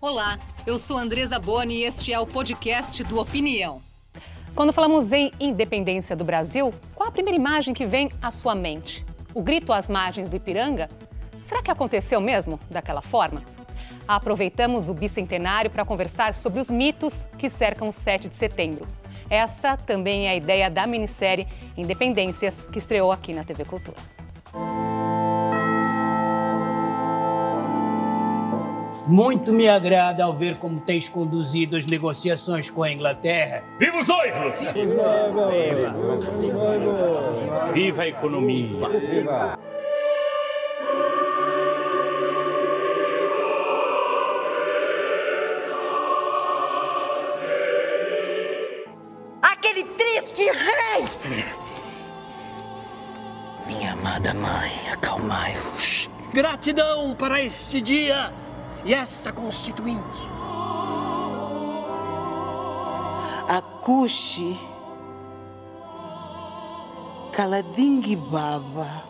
Olá, eu sou Andresa Boni e este é o podcast do Opinião. Quando falamos em independência do Brasil, qual a primeira imagem que vem à sua mente? O grito às margens do Ipiranga? Será que aconteceu mesmo daquela forma? Aproveitamos o bicentenário para conversar sobre os mitos que cercam o 7 de setembro. Essa também é a ideia da minissérie Independências, que estreou aqui na TV Cultura. Muito me agrada ao ver como tens conduzido as negociações com a Inglaterra. Viva os noivos! Viva! Viva a economia! Viva! Aquele triste rei! Minha amada mãe, acalmai-vos. Gratidão para este dia! E esta constituinte. Akushi Kalading Baba.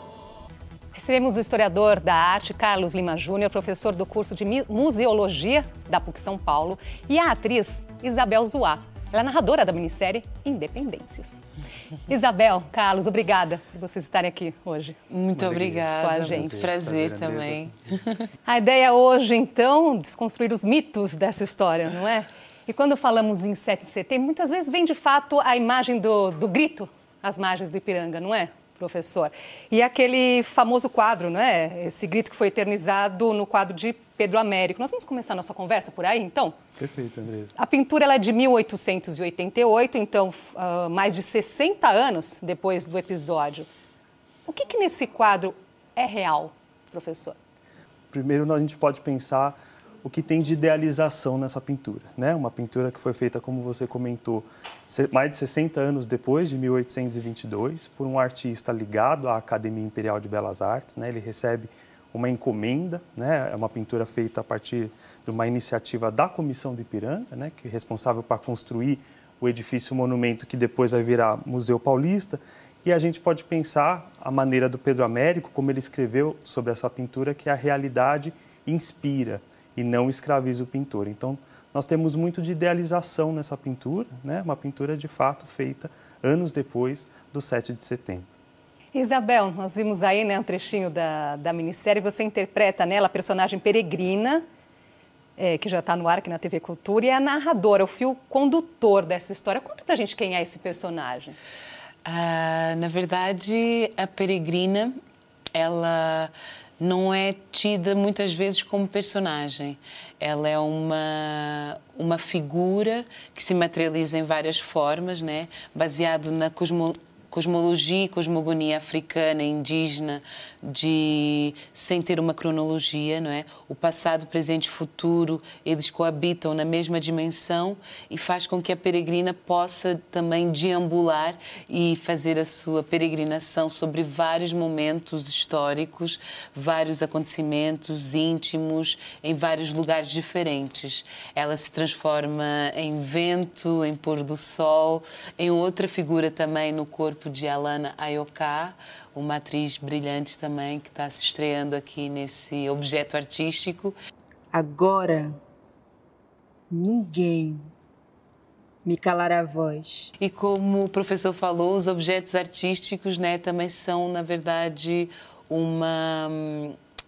Recebemos o historiador da arte Carlos Lima Júnior, professor do curso de Museologia da PUC São Paulo, e a atriz Isabel Zuá. Ela é narradora da minissérie Independências. Isabel, Carlos, obrigada por vocês estarem aqui hoje. Muito obrigada. Com a gente. Prazer, Prazer também. A ideia hoje, então, desconstruir os mitos dessa história, não é? E quando falamos em 7 de setembro, muitas vezes vem de fato a imagem do, do grito às margens do Ipiranga, não é? Professor. E aquele famoso quadro, não é? Esse grito que foi eternizado no quadro de Pedro Américo. Nós vamos começar nossa conversa por aí, então? Perfeito, Andresa. A pintura é de 1888, então uh, mais de 60 anos depois do episódio. O que, que nesse quadro é real, professor? Primeiro, a gente pode pensar o que tem de idealização nessa pintura. Né? Uma pintura que foi feita, como você comentou, mais de 60 anos depois de 1822, por um artista ligado à Academia Imperial de Belas Artes. Né? Ele recebe uma encomenda, né? é uma pintura feita a partir de uma iniciativa da Comissão de Ipiranga, né? que é responsável para construir o edifício monumento que depois vai virar Museu Paulista. E a gente pode pensar a maneira do Pedro Américo, como ele escreveu sobre essa pintura, que a realidade inspira e não escraviza o pintor. Então, nós temos muito de idealização nessa pintura, né? uma pintura de fato feita anos depois do 7 de setembro. Isabel, nós vimos aí né, um trechinho da, da minissérie, você interpreta nela a personagem peregrina, é, que já está no ar aqui na TV Cultura, e é a narradora, o fio condutor dessa história. Conta pra gente quem é esse personagem. Ah, na verdade, a peregrina, ela não é tida muitas vezes como personagem. Ela é uma, uma figura que se materializa em várias formas, né? baseado na cosmo, cosmologia e cosmogonia africana, indígena, de sem ter uma cronologia, não é? O passado, presente e futuro, eles coabitam na mesma dimensão e faz com que a peregrina possa também deambular e fazer a sua peregrinação sobre vários momentos históricos, vários acontecimentos íntimos em vários lugares diferentes. Ela se transforma em vento, em pôr do sol, em outra figura também no corpo de Alana Ayoká, uma atriz brilhante também que está se estreando aqui nesse objeto artístico. Agora, ninguém me calará a voz. E como o professor falou, os objetos artísticos né, também são, na verdade, uma,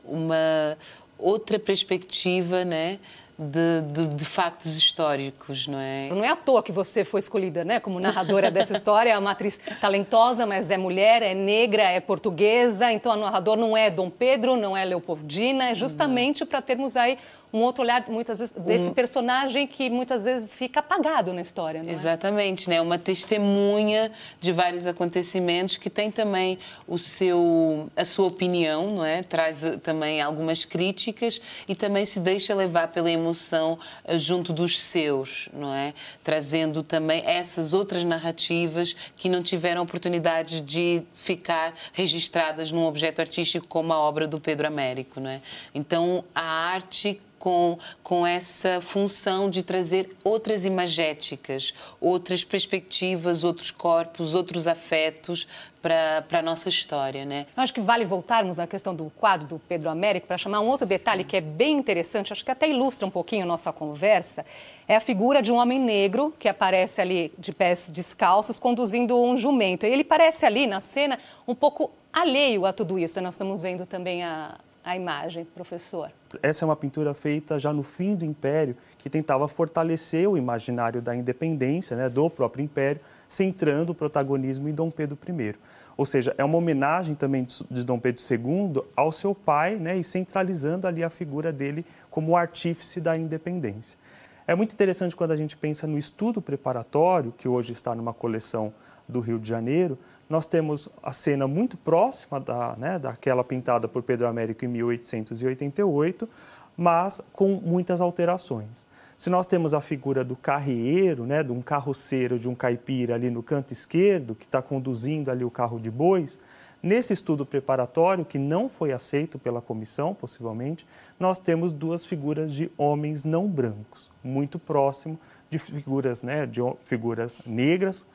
uma outra perspectiva né, de, de, de, factos históricos, não é? Não é à toa que você foi escolhida, né, como narradora dessa história. É uma atriz talentosa, mas é mulher, é negra, é portuguesa. Então, a narradora não é Dom Pedro, não é Leopoldina. É justamente para termos aí um outro olhar, muitas vezes, desse um... personagem que muitas vezes fica apagado na história, não é? Exatamente, né? Uma testemunha de vários acontecimentos que tem também o seu, a sua opinião, não é? Traz eh, também algumas críticas e também se deixa levar pela emoção eh, junto dos seus, não é? Trazendo também essas outras narrativas que não tiveram oportunidade de ficar registradas num objeto artístico como a obra do Pedro Américo, não é? Então, a arte com, com essa função de trazer outras imagéticas, outras perspectivas, outros corpos, outros afetos para a nossa história, né? Eu acho que vale voltarmos na questão do quadro do Pedro Américo para chamar um outro detalhe que é bem interessante, acho que até ilustra um pouquinho a nossa conversa, é a figura de um homem negro que aparece ali de pés descalços conduzindo um jumento. E ele parece ali na cena um pouco alheio a tudo isso. Nós estamos vendo também a, a imagem, professor. Essa é uma pintura feita já no fim do Império, que tentava fortalecer o imaginário da independência né, do próprio Império, centrando o protagonismo em Dom Pedro I. Ou seja, é uma homenagem também de Dom Pedro II ao seu pai né, e centralizando ali a figura dele como artífice da independência. É muito interessante quando a gente pensa no estudo preparatório, que hoje está numa coleção do Rio de Janeiro, nós temos a cena muito próxima da, né, daquela pintada por Pedro Américo em 1888, mas com muitas alterações. Se nós temos a figura do carreeiro, né, de um carroceiro, de um caipira ali no canto esquerdo, que está conduzindo ali o carro de bois, nesse estudo preparatório, que não foi aceito pela comissão, possivelmente, nós temos duas figuras de homens não brancos, muito próximo de figuras, né, de figuras negras,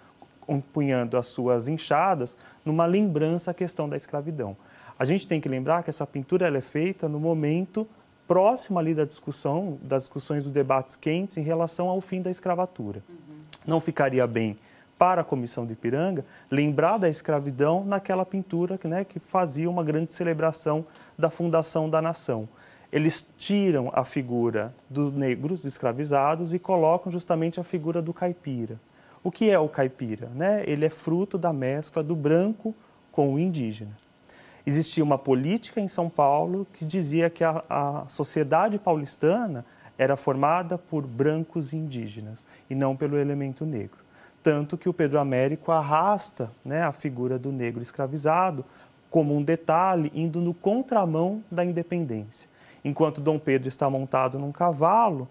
empunhando as suas enxadas, numa lembrança à questão da escravidão. A gente tem que lembrar que essa pintura é feita no momento próximo ali da discussão, das discussões dos debates quentes em relação ao fim da escravatura. Uhum. Não ficaria bem para a Comissão de Ipiranga lembrar da escravidão naquela pintura né, que fazia uma grande celebração da fundação da nação. Eles tiram a figura dos negros escravizados e colocam justamente a figura do caipira. O que é o caipira? Né? Ele é fruto da mescla do branco com o indígena existia uma política em São Paulo que dizia que a, a sociedade paulistana era formada por brancos indígenas e não pelo elemento negro. Tanto que o Pedro Américo arrasta né, a figura do negro escravizado como um detalhe, indo no contramão da independência. Enquanto Dom Pedro está montado num cavalo,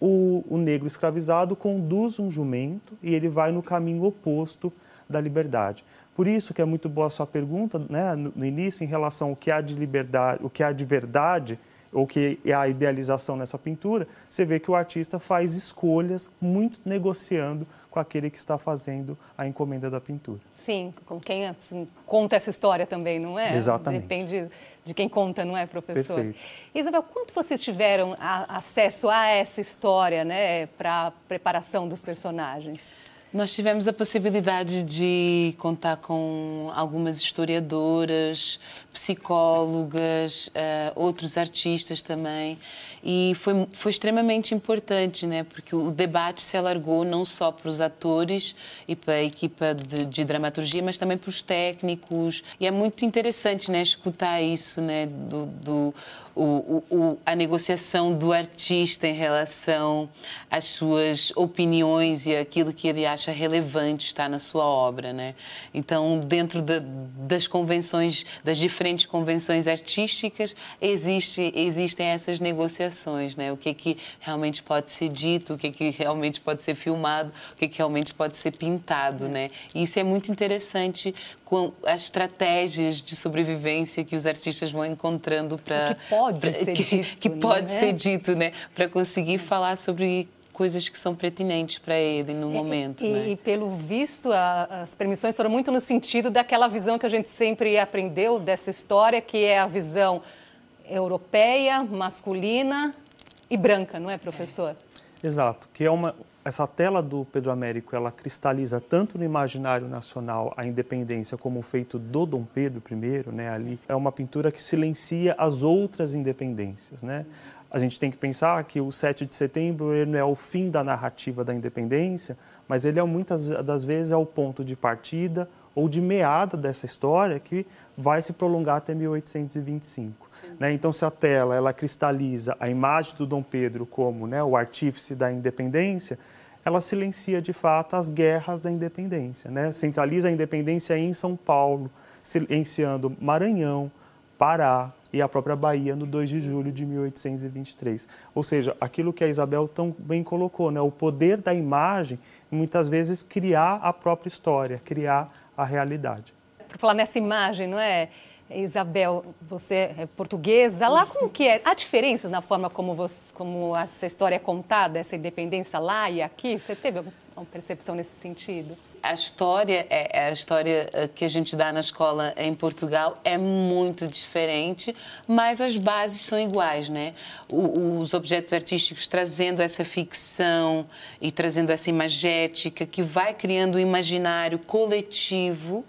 o, o negro escravizado conduz um jumento e ele vai no caminho oposto da liberdade. Por isso que é muito boa a sua pergunta né, no, no início em relação ao que há de liberdade, o que há de verdade ou que é a idealização nessa pintura, você vê que o artista faz escolhas muito negociando com aquele que está fazendo a encomenda da pintura. Sim, com quem assim, conta essa história também, não é? Exatamente. Depende de quem conta, não é, professor? Perfeito. Isabel, quanto vocês tiveram a, acesso a essa história, né, para a preparação dos personagens? Nós tivemos a possibilidade de contar com algumas historiadoras, psicólogas, uh, outros artistas também. E foi, foi extremamente importante, né? porque o debate se alargou não só para os atores e para a equipa de, de dramaturgia, mas também para os técnicos. E é muito interessante né? escutar isso, né? do, do o, o, a negociação do artista em relação às suas opiniões e aquilo que ele acha relevante está na sua obra, né? Então, dentro de, das convenções, das diferentes convenções artísticas, existe, existem essas negociações, né? O que é que realmente pode ser dito, o que é que realmente pode ser filmado, o que é que realmente pode ser pintado, né? E isso é muito interessante com as estratégias de sobrevivência que os artistas vão encontrando para pode ser que, dito, que pode né? ser dito, né, para conseguir falar sobre coisas que são pertinentes para ele no momento. E, né? e pelo visto, a, as permissões foram muito no sentido daquela visão que a gente sempre aprendeu dessa história, que é a visão europeia, masculina e branca, não é, professor? É. Exato, que é uma, essa tela do Pedro Américo, ela cristaliza tanto no imaginário nacional a independência como o feito do Dom Pedro I, né, ali, é uma pintura que silencia as outras independências, né? A gente tem que pensar que o 7 de setembro ele não é o fim da narrativa da independência, mas ele é muitas das vezes é o ponto de partida ou de meada dessa história que vai se prolongar até 1825. Né? Então, se a tela ela cristaliza a imagem do Dom Pedro como né, o artífice da independência, ela silencia de fato as guerras da independência, né? Centraliza a independência em São Paulo, silenciando Maranhão, Pará e a própria Bahia no 2 de julho de 1823. Ou seja, aquilo que a Isabel tão bem colocou, né? O poder da imagem muitas vezes criar a própria história, criar a realidade. Por falar nessa imagem, não é? Isabel, você é portuguesa. Lá como que é? Há diferenças na forma como, você, como essa história é contada, essa independência lá e aqui? Você teve alguma percepção nesse sentido? a história é, é a história eh, que a gente dá na escola em Portugal é muito diferente, mas as bases são iguais, né? O, os objetos artísticos trazendo essa ficção e trazendo essa imagética que vai criando um imaginário coletivo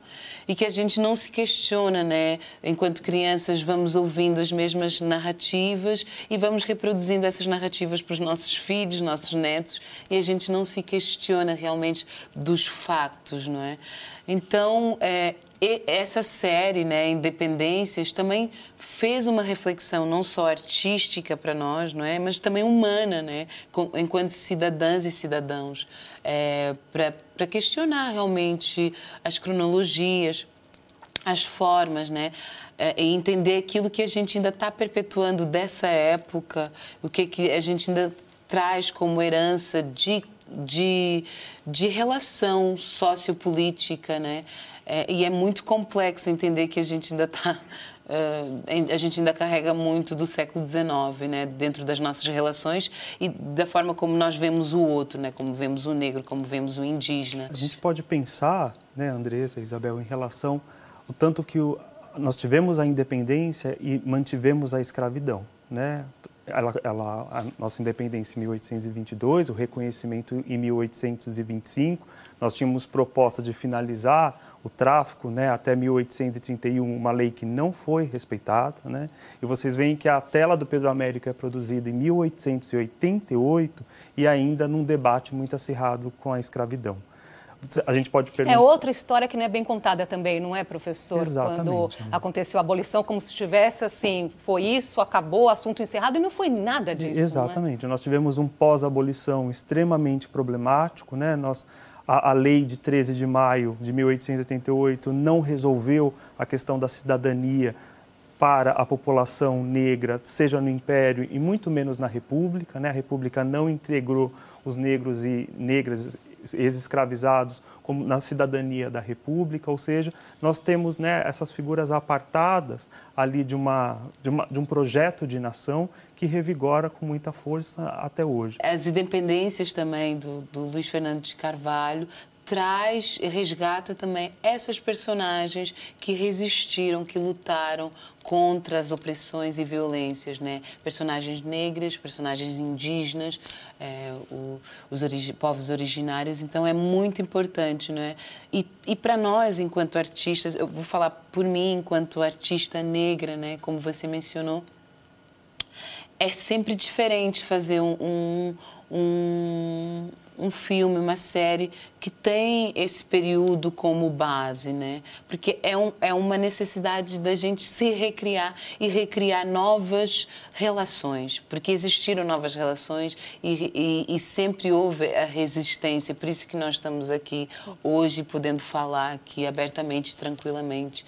e que a gente não se questiona, né? Enquanto crianças vamos ouvindo as mesmas narrativas e vamos reproduzindo essas narrativas para os nossos filhos, nossos netos e a gente não se questiona realmente dos factos, não é? Então, é, essa série, né, Independências, também fez uma reflexão não só artística para nós, não é, mas também humana, né, enquanto cidadãs e cidadãos, é, para questionar realmente as cronologias, as formas, né, é, e entender aquilo que a gente ainda está perpetuando dessa época, o que, que a gente ainda traz como herança de de, de relação sociopolítica, né? É, e é muito complexo entender que a gente ainda está Uh, a gente ainda carrega muito do século XIX, né, dentro das nossas relações e da forma como nós vemos o outro, né, como vemos o negro, como vemos o indígena. A gente pode pensar, né, Andressa, Isabel, em relação o tanto que o, nós tivemos a independência e mantivemos a escravidão, né? ela, ela, a nossa independência em 1822, o reconhecimento em 1825. Nós tínhamos proposta de finalizar o tráfico né, até 1831, uma lei que não foi respeitada. Né? E vocês veem que a tela do Pedro Américo é produzida em 1888 e ainda num debate muito acirrado com a escravidão a gente pode perguntar. É outra história que não é bem contada também, não é, professor? Exatamente. Quando aconteceu a abolição, como se tivesse assim, foi isso, acabou, assunto encerrado, e não foi nada disso. É? Exatamente. É? Nós tivemos um pós-abolição extremamente problemático, né? Nós, a, a lei de 13 de maio de 1888 não resolveu a questão da cidadania para a população negra, seja no Império e muito menos na República. Né? A República não integrou os negros e negras ex-escravizados como na cidadania da República, ou seja, nós temos né, essas figuras apartadas ali de, uma, de, uma, de um projeto de nação que revigora com muita força até hoje. As independências também do, do Luiz Fernando de Carvalho traz resgata também essas personagens que resistiram, que lutaram contra as opressões e violências, né? Personagens negras, personagens indígenas, é, o, os origi povos originários. Então é muito importante, não é? E, e para nós, enquanto artistas, eu vou falar por mim, enquanto artista negra, né? Como você mencionou, é sempre diferente fazer um, um, um um filme, uma série que tem esse período como base, né? Porque é, um, é uma necessidade da gente se recriar e recriar novas relações, porque existiram novas relações e, e, e sempre houve a resistência. Por isso que nós estamos aqui hoje podendo falar aqui abertamente, tranquilamente.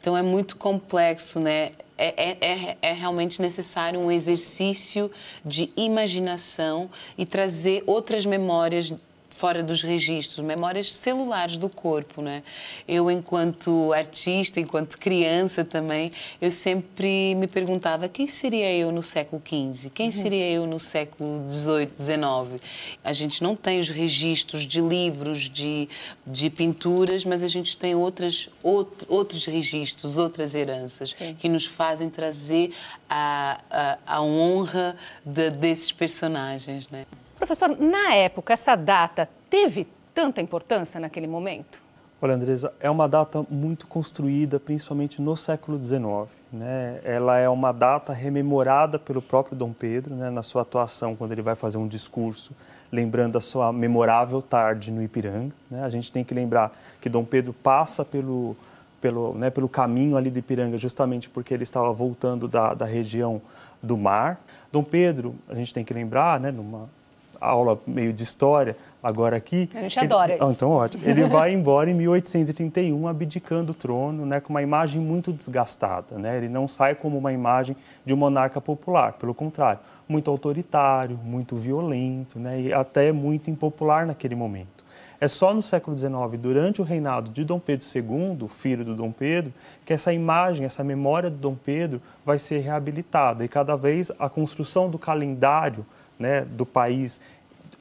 Então é muito complexo, né? É, é, é, é, realmente necessário um exercício de imaginação e trazer outras memórias fora dos registros, memórias celulares do corpo, né? Eu, enquanto artista, enquanto criança também, eu sempre me perguntava quem seria eu no século XV, quem uhum. seria eu no século XVIII, XIX. A gente não tem os registros de livros, de, de pinturas, mas a gente tem outras, outro, outros registros, outras heranças Sim. que nos fazem trazer a, a, a honra de, desses personagens, né? Professor, na época, essa data teve tanta importância naquele momento? Olha, Andresa, é uma data muito construída, principalmente no século XIX. Né? Ela é uma data rememorada pelo próprio Dom Pedro, né? na sua atuação, quando ele vai fazer um discurso, lembrando a sua memorável tarde no Ipiranga. Né? A gente tem que lembrar que Dom Pedro passa pelo, pelo, né, pelo caminho ali do Ipiranga, justamente porque ele estava voltando da, da região do mar. Dom Pedro, a gente tem que lembrar, né, numa aula meio de história agora aqui. A gente ele, adora isso. então, ótimo. Ele vai embora em 1831, abdicando o trono, né, com uma imagem muito desgastada. Né? Ele não sai como uma imagem de um monarca popular, pelo contrário, muito autoritário, muito violento né, e até muito impopular naquele momento. É só no século XIX, durante o reinado de Dom Pedro II, filho do Dom Pedro, que essa imagem, essa memória de Dom Pedro vai ser reabilitada. E cada vez a construção do calendário né, do país,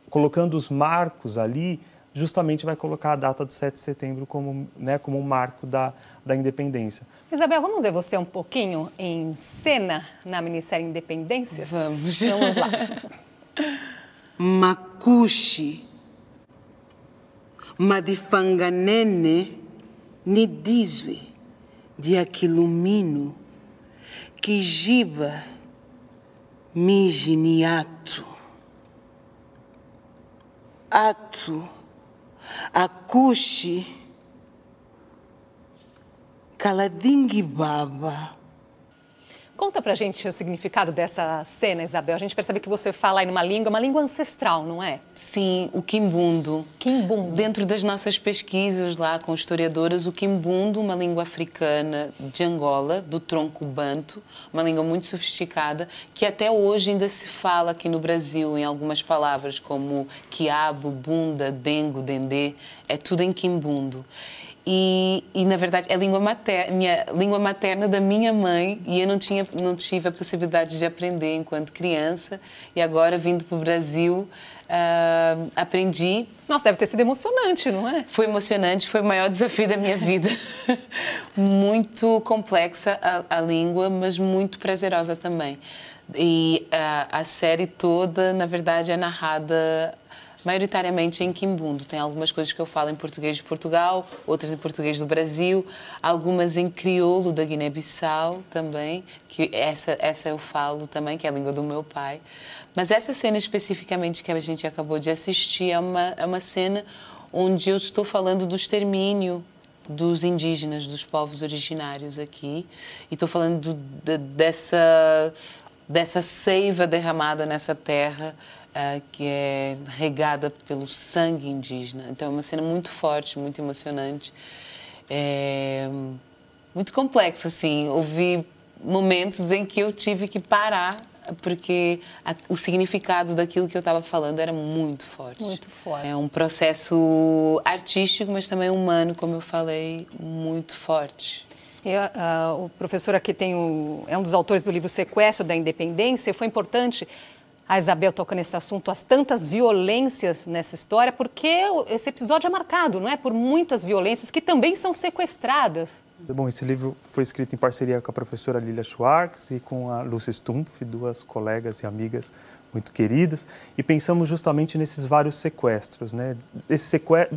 colocando os marcos ali, justamente vai colocar a data do 7 de setembro como, né, como um marco da, da independência. Isabel, vamos ver você um pouquinho em cena na minissérie Independências? Vamos. Vamos lá. Makushi. Madifanganene nidizwe que giba mijiniato. Ato, akushi, kaladingi baba. Conta pra gente o significado dessa cena, Isabel. A gente percebe que você fala aí numa língua, uma língua ancestral, não é? Sim, o quimbundo. Quimbundo. Dentro das nossas pesquisas lá com historiadoras, o quimbundo, uma língua africana de Angola, do tronco banto, uma língua muito sofisticada, que até hoje ainda se fala aqui no Brasil em algumas palavras como quiabo, bunda, dengo, dendê, é tudo em quimbundo. E, e, na verdade é língua materna, minha língua materna da minha mãe e eu não tinha não tive a possibilidade de aprender enquanto criança e agora vindo para o Brasil uh, aprendi. Nossa, deve ter sido emocionante, não é? Foi emocionante, foi o maior desafio da minha vida. muito complexa a, a, língua, mas muito prazerosa também. E uh, a série toda, na verdade, é narrada maioritariamente em quimbundo. Tem algumas coisas que eu falo em português de Portugal, outras em português do Brasil, algumas em crioulo da Guiné-Bissau também, que essa, essa eu falo também, que é a língua do meu pai. Mas essa cena especificamente que a gente acabou de assistir é uma, é uma cena onde eu estou falando do extermínio dos indígenas, dos povos originários aqui. E estou falando do, de, dessa, dessa seiva derramada nessa terra uh, que é regada pelo sangue indígena. Então é uma cena muito forte, muito emocionante, é, muito complexa assim. Houve momentos em que eu tive que parar porque a, o significado daquilo que eu estava falando era muito forte. Muito forte. É um processo artístico, mas também humano, como eu falei, muito forte. uh, o professor aqui tem o, é um dos autores do livro Sequestro da Independência. Foi importante a Isabel toca nesse assunto, as tantas violências nessa história, porque esse episódio é marcado, não é, por muitas violências que também são sequestradas. Bom, esse livro foi escrito em parceria com a professora Lilia Schwartz e com a Lúcia Stumpf, duas colegas e amigas muito queridas, e pensamos justamente nesses vários sequestros. Né?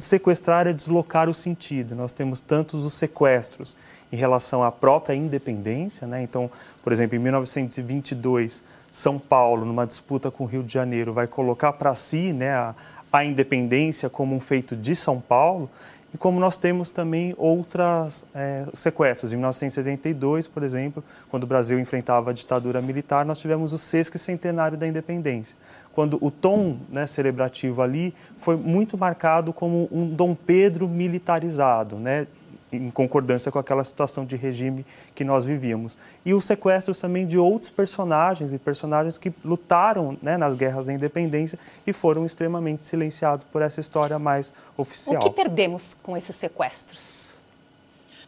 Sequestrar é deslocar o sentido. Nós temos tantos os sequestros em relação à própria independência. Né? Então, por exemplo, em 1922, são Paulo, numa disputa com o Rio de Janeiro, vai colocar para si né, a, a independência como um feito de São Paulo, e como nós temos também outros é, sequestros. Em 1972, por exemplo, quando o Brasil enfrentava a ditadura militar, nós tivemos o sexto centenário da independência, quando o tom né, celebrativo ali foi muito marcado como um Dom Pedro militarizado, né, em concordância com aquela situação de regime que nós vivíamos. E os sequestros também de outros personagens e personagens que lutaram né, nas guerras da independência e foram extremamente silenciados por essa história mais oficial. O que perdemos com esses sequestros?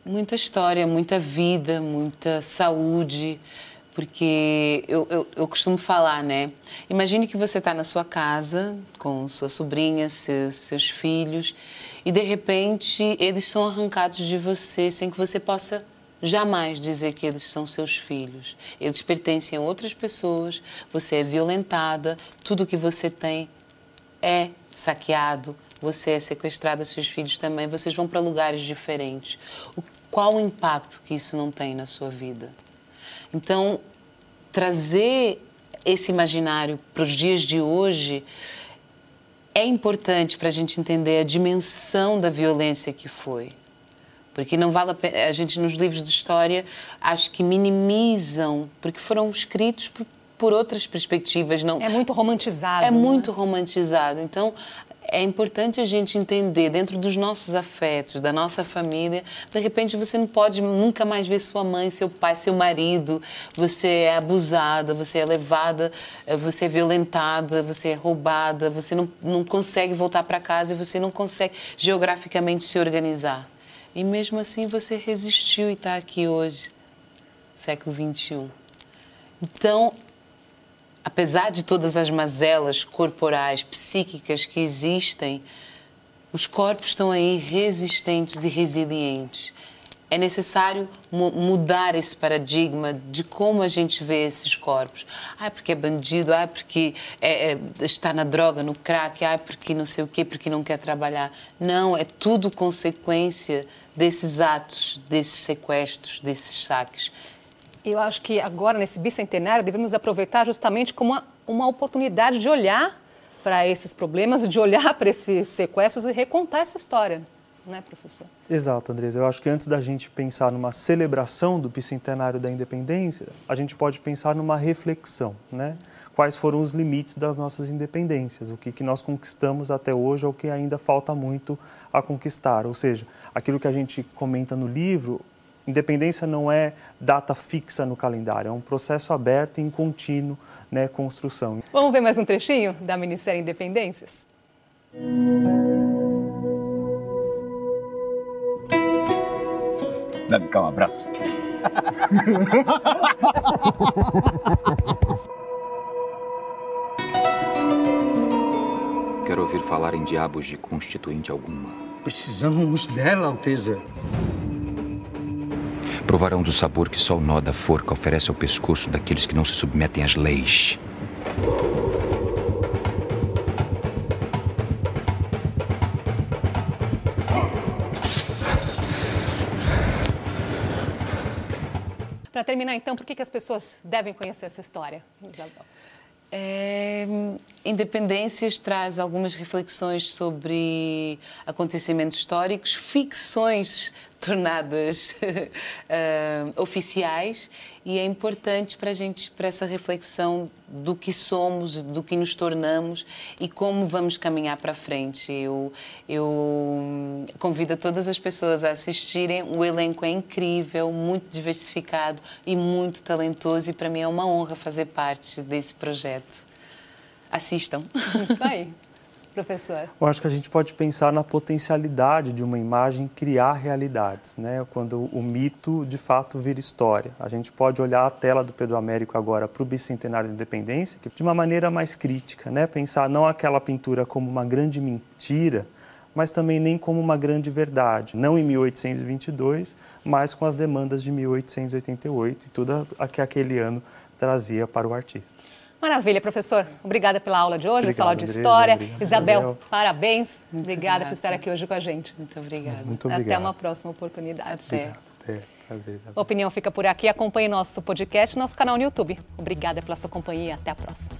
Muita história, muita vida, muita saúde porque eu, eu, eu, costumo falar, né? Imagine que você está na sua casa com sua sobrinha, seus, seus filhos, e de repente eles são arrancados de você sem que você possa jamais dizer que eles são seus filhos. Eles pertencem a outras pessoas, você é violentada, tudo que você tem é saqueado, você é sequestrado, seus filhos também, vocês vão para lugares diferentes. O, qual o impacto que isso não tem na sua vida? Então, trazer esse imaginário para os dias de hoje é importante para a gente entender a dimensão da violência que foi. Porque não vale a pena, a gente nos livros de história acho que minimizam, porque foram escritos por, por outras perspectivas. Não, é muito romantizado. É muito é? romantizado. Então, é importante a gente entender dentro dos nossos afetos, da nossa família. De repente você não pode nunca mais ver sua mãe, seu pai, seu marido. Você é abusada, você é levada, eh, você é violentada, você é roubada, você não, não consegue voltar para casa e você não consegue geograficamente se organizar. E mesmo assim você resistiu e está aqui hoje, século 21. Então, apesar de todas as mazelas corporais, psíquicas que existem, os corpos estão aí resistentes e resilientes. É necessário mudar esse paradigma de como a gente vê esses corpos. Ah, porque é bandido, ah, porque é, é, está na droga, no crack, ah, porque não sei o quê, porque não quer trabalhar. Não, é tudo consequência desses atos, desses sequestros, desses saques. Eu acho que agora, nesse bicentenário, devemos aproveitar justamente como uma, uma oportunidade de olhar para esses problemas, de olhar para esses sequestros e recontar essa história, não é, professor? Exato, Andresa. Eu acho que antes da gente pensar numa celebração do bicentenário da independência, a gente pode pensar numa reflexão, né? Quais foram os limites das nossas independências, o que, que nós conquistamos até hoje ou o que ainda falta muito a conquistar. Ou seja, aquilo que a gente comenta no livro, Independência não é data fixa no calendário, é um processo aberto e em contínuo né, construção. Vamos ver mais um trechinho da minissérie Independências? Dá-me cá um abraço. Quero ouvir falar em diabos de constituinte alguma. Precisamos dela, Alteza. Provarão do sabor que só o nó da forca oferece ao pescoço daqueles que não se submetem às leis. Para terminar, então, por que, que as pessoas devem conhecer essa história, Isabel? É, Independências traz algumas reflexões sobre acontecimentos históricos, ficções tornadas uh, oficiais e é importante para a gente para essa reflexão do que somos, do que nos tornamos e como vamos caminhar para frente. Eu, eu convido todas as pessoas a assistirem. O elenco é incrível, muito diversificado e muito talentoso e para mim é uma honra fazer parte desse projeto. Assistam. Isso aí professor? Eu acho que a gente pode pensar na potencialidade de uma imagem criar realidades, né? Quando o mito de fato vira história. A gente pode olhar a tela do Pedro Américo agora para o bicentenário da independência de uma maneira mais crítica, né? Pensar não aquela pintura como uma grande mentira, mas também nem como uma grande verdade. Não em 1822, mas com as demandas de 1888 e tudo que aquele ano trazia para o artista. Maravilha, professor. Obrigada pela aula de hoje, Obrigado, Sala de Andresa, História. Obrigado. Isabel, parabéns. Muito obrigada por estar aqui hoje com a gente. Muito obrigada. Muito obrigado. Até uma próxima oportunidade. Até. Até. Prazer, Isabel. A opinião fica por aqui. Acompanhe nosso podcast e nosso canal no YouTube. Obrigada pela sua companhia. Até a próxima.